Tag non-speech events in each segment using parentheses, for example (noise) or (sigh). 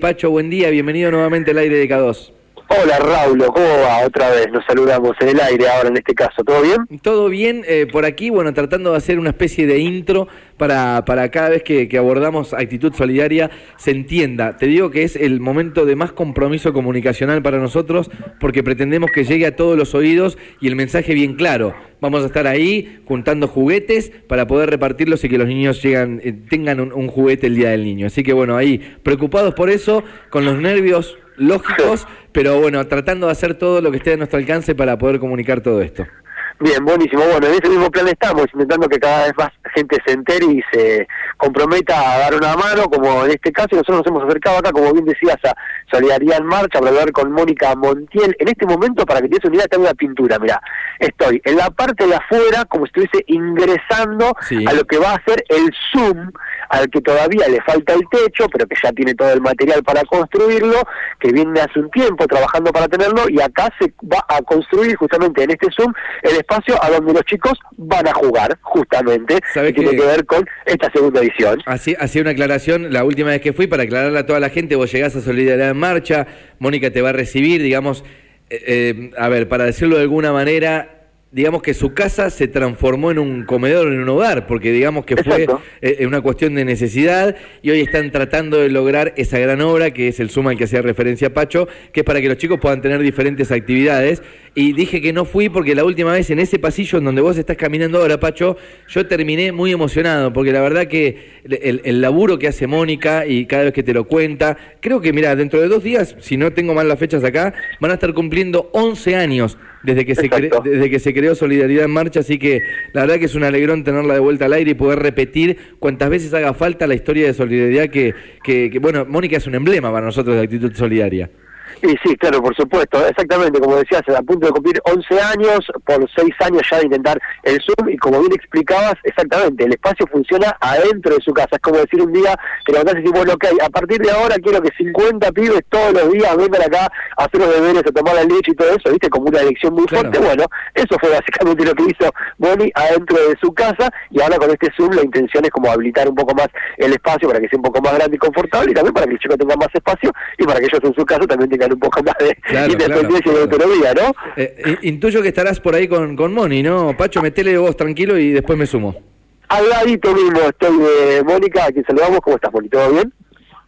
Pacho, buen día, bienvenido nuevamente al aire de K2. Hola Raúl, ¿cómo va? Otra vez nos saludamos en el aire ahora en este caso, ¿todo bien? Todo bien, eh, por aquí, bueno, tratando de hacer una especie de intro para, para cada vez que, abordamos actitud solidaria se entienda. Te digo que es el momento de más compromiso comunicacional para nosotros porque pretendemos que llegue a todos los oídos y el mensaje bien claro. Vamos a estar ahí juntando juguetes para poder repartirlos y que los niños llegan, eh, tengan un, un juguete el Día del Niño. Así que bueno, ahí preocupados por eso, con los nervios lógicos, pero bueno, tratando de hacer todo lo que esté a nuestro alcance para poder comunicar todo esto. Bien, buenísimo. Bueno, en ese mismo plan estamos, intentando que cada vez más gente se entere y se comprometa a dar una mano, como en este caso, nosotros nos hemos acercado acá, como bien decías, a Solidaridad en Marcha, para hablar con Mónica Montiel. En este momento, para que te des una idea, tengo una pintura, mira, estoy en la parte de afuera, como si estuviese ingresando a lo que va a ser el Zoom, al que todavía le falta el techo, pero que ya tiene todo el material para construirlo, que viene hace un tiempo trabajando para tenerlo, y acá se va a construir justamente en este Zoom el espacio a donde los chicos van a jugar, justamente, que tiene que ver con esta segunda edición. Así, hacía una aclaración la última vez que fui para aclararle a toda la gente, vos llegás a Solidaridad en Marcha, Mónica te va a recibir, digamos, eh, eh, a ver, para decirlo de alguna manera, digamos que su casa se transformó en un comedor, en un hogar, porque digamos que fue eh, una cuestión de necesidad y hoy están tratando de lograr esa gran obra que es el Suma al que hacía referencia Pacho, que es para que los chicos puedan tener diferentes actividades. Y dije que no fui porque la última vez en ese pasillo en donde vos estás caminando ahora, Pacho, yo terminé muy emocionado, porque la verdad que el, el laburo que hace Mónica y cada vez que te lo cuenta, creo que, mira, dentro de dos días, si no tengo mal las fechas acá, van a estar cumpliendo 11 años desde que, se desde que se creó Solidaridad en Marcha, así que la verdad que es un alegrón tenerla de vuelta al aire y poder repetir cuantas veces haga falta la historia de solidaridad que, que, que bueno, Mónica es un emblema para nosotros de actitud solidaria. Y sí, claro, por supuesto, exactamente, como decías, a punto de cumplir 11 años, por 6 años ya de intentar el Zoom, y como bien explicabas, exactamente, el espacio funciona adentro de su casa, es como decir un día que levantás y decís, bueno, ok, a partir de ahora quiero que 50 pibes todos los días vengan acá a hacer los deberes, a tomar la leche y todo eso, viste, como una elección muy fuerte, bueno, eso fue básicamente lo que hizo Bonnie adentro de su casa, y ahora con este Zoom la intención es como habilitar un poco más el espacio para que sea un poco más grande y confortable, y también para que el chico tenga más espacio, y para que ellos en su casa también tengan un poco (laughs) más de independencia y de autonomía, ¿no? Eh, intuyo que estarás por ahí con, con Moni, ¿no? Pacho, metele vos tranquilo y después me sumo. Al ladito mismo estoy de Mónica, a quien saludamos. ¿Cómo estás, Moni? ¿Todo bien?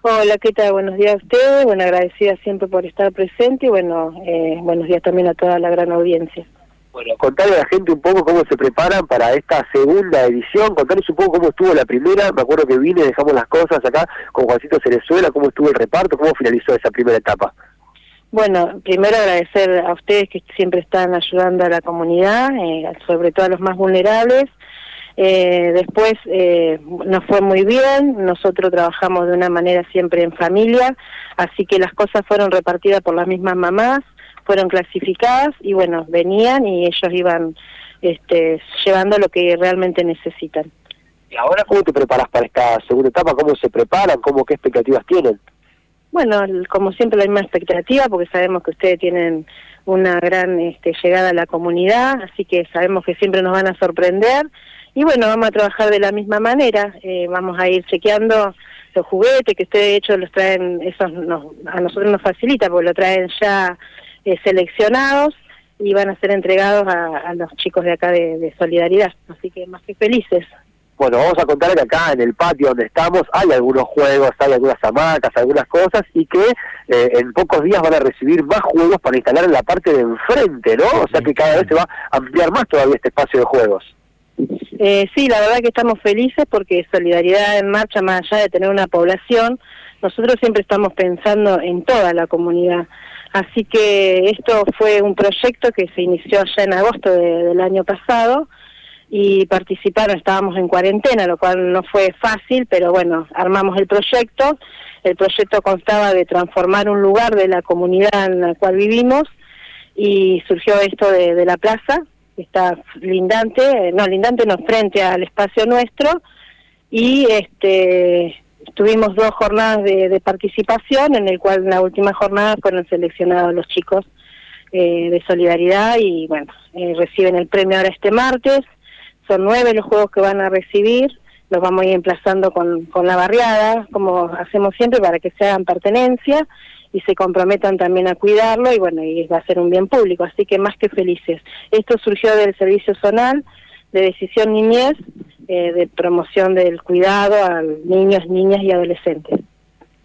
Hola, ¿qué tal? Buenos días a ustedes. Bueno, agradecida siempre por estar presente y bueno, eh, buenos días también a toda la gran audiencia. Bueno, contarle a la gente un poco cómo se preparan para esta segunda edición, contarles un poco cómo estuvo la primera, me acuerdo que vine, dejamos las cosas acá con Juancito Cerezuela, cómo estuvo el reparto, cómo finalizó esa primera etapa. Bueno, primero agradecer a ustedes que siempre están ayudando a la comunidad, eh, sobre todo a los más vulnerables. Eh, después eh, nos fue muy bien, nosotros trabajamos de una manera siempre en familia, así que las cosas fueron repartidas por las mismas mamás, fueron clasificadas y bueno, venían y ellos iban este, llevando lo que realmente necesitan. ¿Y ahora cómo te preparas para esta segunda etapa? ¿Cómo se preparan? ¿Cómo qué expectativas tienen? Bueno, como siempre la misma expectativa, porque sabemos que ustedes tienen una gran este, llegada a la comunidad, así que sabemos que siempre nos van a sorprender. Y bueno, vamos a trabajar de la misma manera, eh, vamos a ir chequeando los juguetes que ustedes de hecho los traen, esos a nosotros nos facilita porque lo traen ya eh, seleccionados y van a ser entregados a, los chicos de acá de Solidaridad, así que más que felices. Bueno, vamos a contar que acá en el patio donde estamos hay algunos juegos, hay algunas hamacas, algunas cosas y que eh, en pocos días van a recibir más juegos para instalar en la parte de enfrente, ¿no? O sea que cada vez se va a ampliar más todavía este espacio de juegos. Eh, sí, la verdad que estamos felices porque Solidaridad en Marcha, más allá de tener una población, nosotros siempre estamos pensando en toda la comunidad. Así que esto fue un proyecto que se inició allá en agosto del año pasado y participaron, estábamos en cuarentena, lo cual no fue fácil, pero bueno, armamos el proyecto. El proyecto constaba de transformar un lugar de la comunidad en la cual vivimos y surgió esto de, la plaza, está lindante, no, lindante no, frente al espacio nuestro y este tuvimos dos jornadas de, participación, en el cual en la última jornada fueron seleccionados los chicos eh, de solidaridad y bueno, eh, reciben el premio ahora este martes son nueve los juegos que van a recibir, los vamos a ir emplazando con, con la barriada, como hacemos siempre, para que se hagan pertenencia y se comprometan también a cuidarlo y bueno, y va a ser un bien público, así que más que felices. Esto surgió del servicio zonal de decisión niñez, eh, de promoción del cuidado a niños, niñas y adolescentes.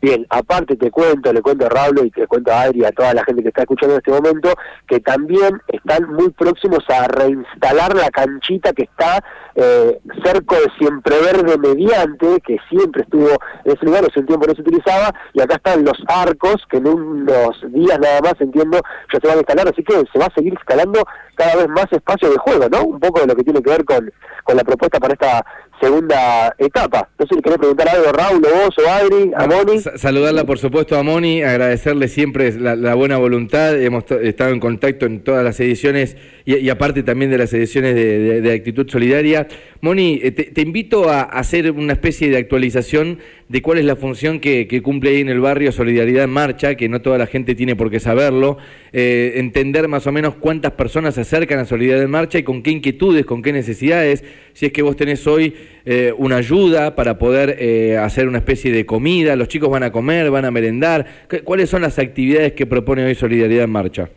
Bien, aparte te cuento, le cuento a Raúl y te cuento a Adri y a toda la gente que está escuchando en este momento, que también están muy próximos a reinstalar la canchita que está eh, cerca de Siempre Verde Mediante, que siempre estuvo en ese lugar, hace un tiempo no se utilizaba, y acá están los arcos, que en unos días nada más, entiendo, ya se van a instalar, así que se va a seguir instalando cada vez más espacio de juego, ¿no? Un poco de lo que tiene que ver con, con la propuesta para esta segunda etapa. No sé si querés preguntar algo, Raúl, o vos, o Adri, a Moni. Saludarla, por supuesto, a Moni, agradecerle siempre la, buena voluntad. Hemos estado en contacto en todas las ediciones y, aparte también de las ediciones de, Actitud Solidaria. Moni, eh, te, invito a hacer una especie de actualización de cuál es la función que, cumple ahí en el barrio Solidaridad en Marcha, que no toda la gente tiene por qué saberlo, eh, entender más o menos cuántas personas se acercan a Solidaridad en Marcha y con qué inquietudes, con qué necesidades, si es que vos tenés hoy eh, una ayuda para poder hacer una especie de comida, los chicos van a comer, van a merendar, ¿cuáles son las actividades que propone hoy Solidaridad en Marcha?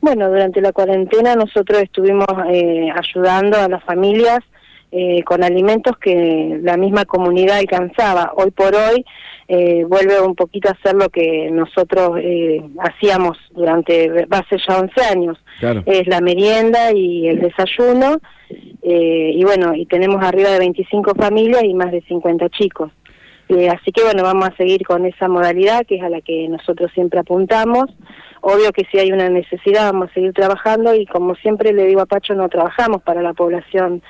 Bueno, durante la cuarentena nosotros estuvimos ayudando a las familias eh, con alimentos que la misma comunidad alcanzaba. Hoy por hoy eh, vuelve un poquito a hacer lo que nosotros eh, hacíamos durante hace ya 11 años. Es la merienda y el desayuno. y bueno, y tenemos arriba de 25 familias y más de 50 chicos. Así que bueno, vamos a seguir con esa modalidad que es a la que nosotros siempre apuntamos. Obvio que si hay una necesidad vamos a seguir trabajando y como siempre le digo a Pacho, no trabajamos para la población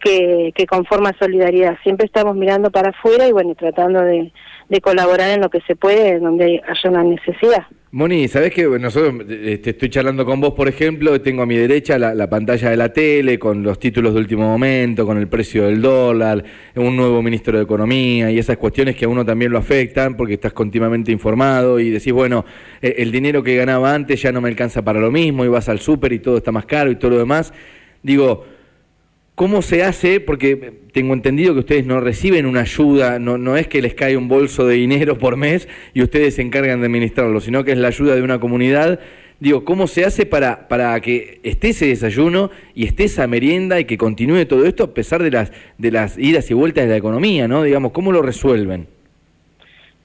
que, que conforma Solidaridad. Siempre estamos mirando para afuera y bueno, tratando de, colaborar en lo que se puede, donde haya una necesidad. Moni, ¿sabés que nosotros este, estoy charlando con vos, por ejemplo, tengo a mi derecha la, pantalla de la tele con los títulos de último momento, con el precio del dólar, un nuevo ministro de Economía y esas cuestiones que a uno también lo afectan porque estás continuamente informado y decís, bueno, eh, el dinero que ganaba antes ya no me alcanza para lo mismo y vas al súper y todo está más caro y todo lo demás. Digo, ¿Cómo se hace? Porque tengo entendido que ustedes no reciben una ayuda, no, no es que les cae un bolso de dinero por mes y ustedes se encargan de administrarlo, sino que es la ayuda de una comunidad. Digo, ¿cómo se hace para, para que esté ese desayuno y esté esa merienda y que continúe todo esto a pesar de las, de las idas y vueltas de la economía, ¿no? Digamos, ¿cómo lo resuelven?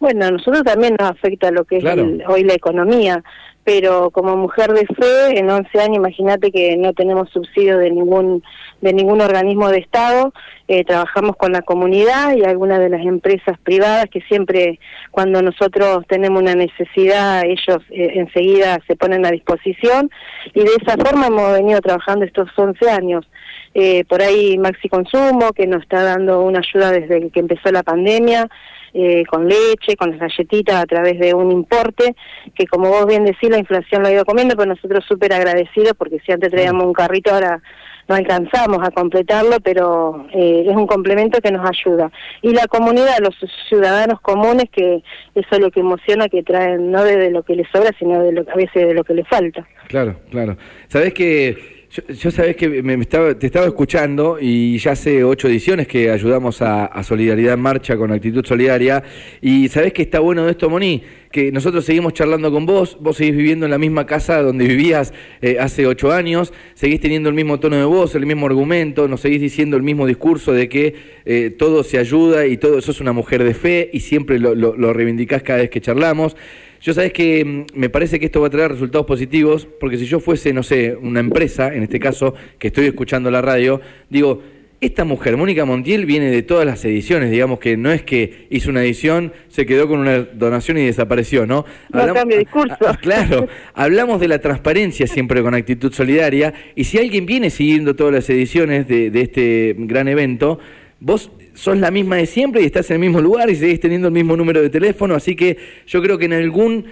Bueno, a nosotros también nos afecta lo que es hoy la economía pero como mujer de fe, en 11 años, imagínate que no tenemos subsidio de ningún de ningún organismo de Estado, eh, trabajamos con la comunidad y algunas de las empresas privadas que siempre cuando nosotros tenemos una necesidad, ellos eh, enseguida se ponen a disposición y de esa forma hemos venido trabajando estos 11 años. Eh, por ahí Maxi Consumo, que nos está dando una ayuda desde que empezó la pandemia, eh, con leche, con las galletitas a través de un importe, que como vos bien decís, la inflación lo ha ido comiendo, pero nosotros súper agradecidos porque si antes traíamos un carrito, ahora no alcanzamos a completarlo, pero eh, es un complemento que nos ayuda. Y la comunidad, los ciudadanos comunes, que eso es lo que emociona, que traen no de lo que les sobra, sino de lo, a veces de lo que les falta. Claro, claro. Sabés que yo, sabés que me, estaba, te estaba escuchando y ya hace ocho ediciones que ayudamos a, Solidaridad en Marcha con Actitud Solidaria. Y sabés que está bueno esto, Moni, que nosotros seguimos charlando con vos, vos seguís viviendo en la misma casa donde vivías eh, hace ocho años, seguís teniendo el mismo tono de voz, el mismo argumento, nos seguís diciendo el mismo discurso de que eh, todo se ayuda y todo, sos una mujer de fe y siempre lo, lo, reivindicás cada vez que charlamos. Yo sabes que mm, me parece que esto va a traer resultados positivos, porque si yo fuese, no sé, una empresa, en este caso, que estoy escuchando la radio, digo, esta mujer, Mónica Montiel, viene de todas las ediciones, digamos que no es que hizo una edición, se quedó con una donación y desapareció, ¿no? No cambio discurso. (laughs) claro, hablamos de la transparencia siempre con actitud solidaria, y si alguien viene siguiendo todas las ediciones de, de este gran evento, vos sos la misma de siempre y estás en el mismo lugar y seguís teniendo el mismo número de teléfono, así que yo creo que en algún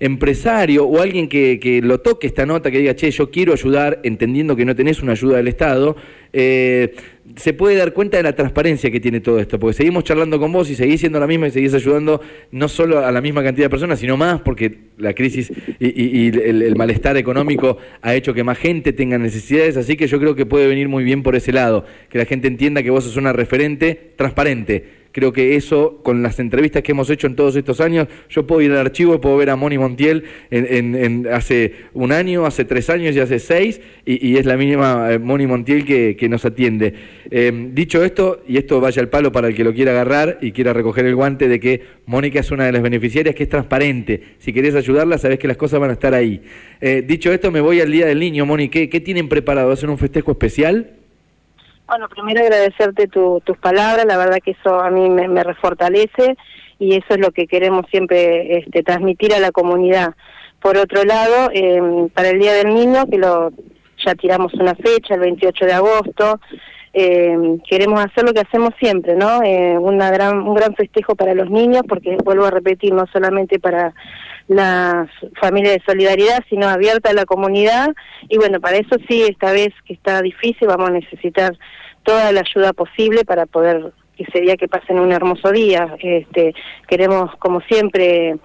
empresario o alguien que, que, lo toque esta nota, que diga, che, yo quiero ayudar, entendiendo que no tenés una ayuda del Estado, eh, se puede dar cuenta de la transparencia que tiene todo esto, porque seguimos charlando con vos y seguís siendo la misma y seguís ayudando no solo a la misma cantidad de personas, sino más, porque la crisis y, el, malestar económico ha hecho que más gente tenga necesidades, así que yo creo que puede venir muy bien por ese lado, que la gente entienda que vos sos una referente transparente Creo que eso, con las entrevistas que hemos hecho en todos estos años, yo puedo ir al archivo, puedo ver a Moni Montiel en, hace un año, hace tres años y hace seis, y, es la mínima eh, Moni Montiel que, nos atiende. Eh, dicho esto, y esto vaya al palo para el que lo quiera agarrar y quiera recoger el guante de que Mónica es una de las beneficiarias que es transparente. Si querés ayudarla, sabés que las cosas van a estar ahí. Eh, dicho esto, me voy al Día del Niño, Moni. ¿Qué, qué tienen preparado? ¿Hacen un festejo especial? Bueno, primero agradecerte tus palabras, la verdad que eso a mí me, refortalece y eso es lo que queremos siempre este, transmitir a la comunidad. Por otro lado, eh, para el Día del Niño, que lo ya tiramos una fecha, el 28 de agosto, eh, queremos hacer lo que hacemos siempre, ¿no? Eh, una gran, un gran festejo para los niños, porque vuelvo a repetir, no solamente para las familias de solidaridad, sino abierta a la comunidad. Y bueno, para eso sí, esta vez que está difícil, vamos a necesitar toda la ayuda posible para poder que ese día que pasen un hermoso día. Este, queremos, como siempre,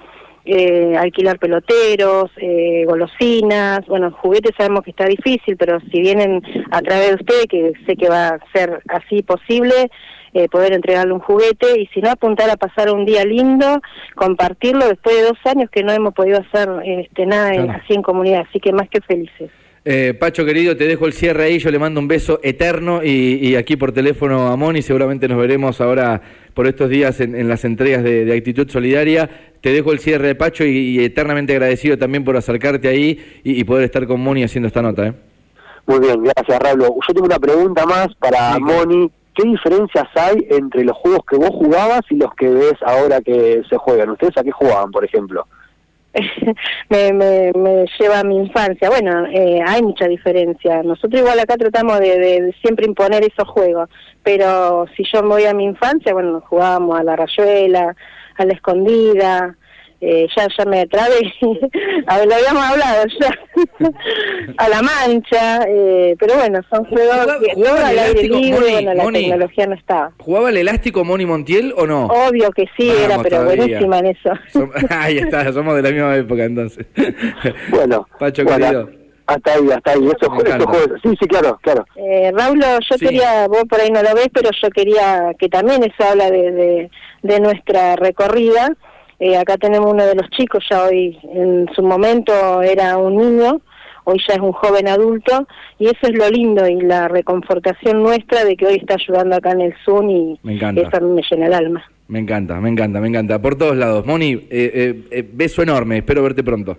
eh, alquilar peloteros, eh, golosinas, bueno, juguetes sabemos que está difícil, pero si vienen a través de usted, que sé que va a ser así posible, eh, poder entregarle un juguete y si no apuntar a pasar un día lindo, compartirlo después de dos años que no hemos podido hacer este, nada así en comunidad, así que más que felices. Eh, Pacho querido, te dejo el cierre ahí, yo le mando un beso eterno y, aquí por teléfono a Moni, seguramente nos veremos ahora por estos días en, las entregas de, Actitud Solidaria. Te dejo el cierre Pacho y, eternamente agradecido también por acercarte ahí y, poder estar con Moni haciendo esta nota. ¿eh? Muy bien, gracias Rablo. Yo tengo una pregunta más para Moni. ¿Qué diferencias hay entre los juegos que vos jugabas y los que ves ahora que se juegan? ¿Ustedes a qué jugaban, por ejemplo? (laughs) me, me, me, lleva a mi infancia. Bueno, eh, hay mucha diferencia. Nosotros igual acá tratamos de, de, siempre imponer esos juegos, pero si yo me voy a mi infancia, bueno, jugábamos a la rayuela, a la escondida, eh, ya ya me trabé, a (laughs) ver, lo habíamos hablado ya, a la mancha, eh, pero bueno, son juegos que jugaba al aire libre, bueno, la tecnología no estaba. ¿Jugaba el elástico Moni Montiel o no? Obvio que sí, era, pero buenísima en eso. (laughs) ahí está, somos de la misma época entonces. (laughs) bueno, Pacho querido. Hasta ahí, hasta ahí. Eso, juegos. Sí, sí, claro, claro. Eh, Raúl, yo quería, vos por ahí no lo ves, pero yo quería que también eso habla de, de, de nuestra recorrida eh, acá tenemos uno de los chicos, ya hoy en su momento era un niño, hoy ya es un joven adulto, y eso es lo lindo y la reconfortación nuestra de que hoy está ayudando acá en el Zoom y me encanta. eso me llena el alma. Me encanta, me encanta, me encanta. Por todos lados. Moni, eh, eh, beso enorme, espero verte pronto.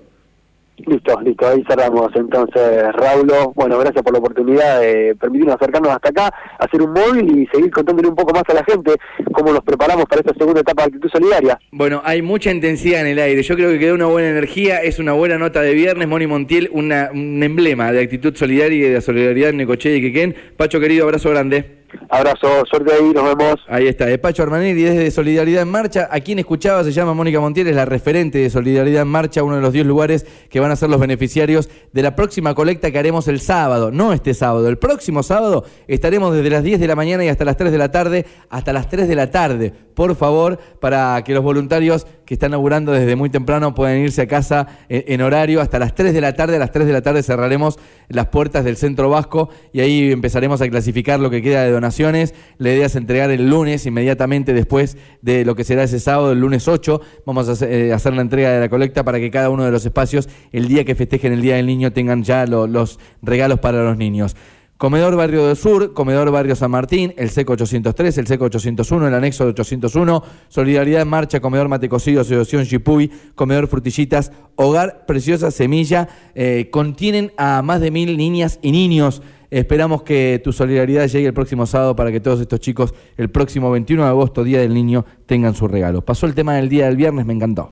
Listo, listo, ahí cerramos entonces, Raulo. Bueno, gracias por la oportunidad de permitirnos acercarnos hasta acá, hacer un móvil y seguir contándole un poco más a la gente cómo nos preparamos para esta segunda etapa de actitud solidaria. Bueno, hay mucha intensidad en el aire. Yo creo que quedó una buena energía, es una buena nota de viernes. Moni Montiel, una, un emblema de actitud solidaria y de la solidaridad en Necoche y Quequén. Pacho, querido, abrazo grande. Abrazo, suerte ahí, nos vemos. Ahí está, Despacho Armanelli desde Solidaridad en Marcha. A quien escuchaba se llama Mónica Montiel, es la referente de Solidaridad en Marcha, uno de los 10 lugares que van a ser los beneficiarios de la próxima colecta que haremos el sábado, no este sábado, el próximo sábado estaremos desde las 10 de la mañana y hasta las 3 de la tarde, hasta las 3 de la tarde, por favor, para que los voluntarios que están laburando desde muy temprano puedan irse a casa en, horario hasta las 3 de la tarde. A las 3 de la tarde cerraremos las puertas del Centro Vasco y ahí empezaremos a clasificar lo que queda de donaciones. La idea es entregar el lunes, inmediatamente después de lo que será ese sábado, el lunes 8. Vamos a eh, hacer, la entrega de la colecta para que cada uno de los espacios, el día que festejen el Día del Niño, tengan ya los regalos para los niños. Comedor Barrio del Sur, Comedor Barrio San Martín, el SECO 803, el SECO 801, el anexo 801, Solidaridad en Marcha, Comedor Mate Cocido, Asociación Chipuy, Comedor Frutillitas, Hogar Preciosa Semilla, eh, contienen a más de mil niñas y niños. Esperamos que tu solidaridad llegue el próximo sábado para que todos estos chicos el próximo 21 de agosto, Día del Niño, tengan su regalo. Pasó el tema del día del viernes, me encantó.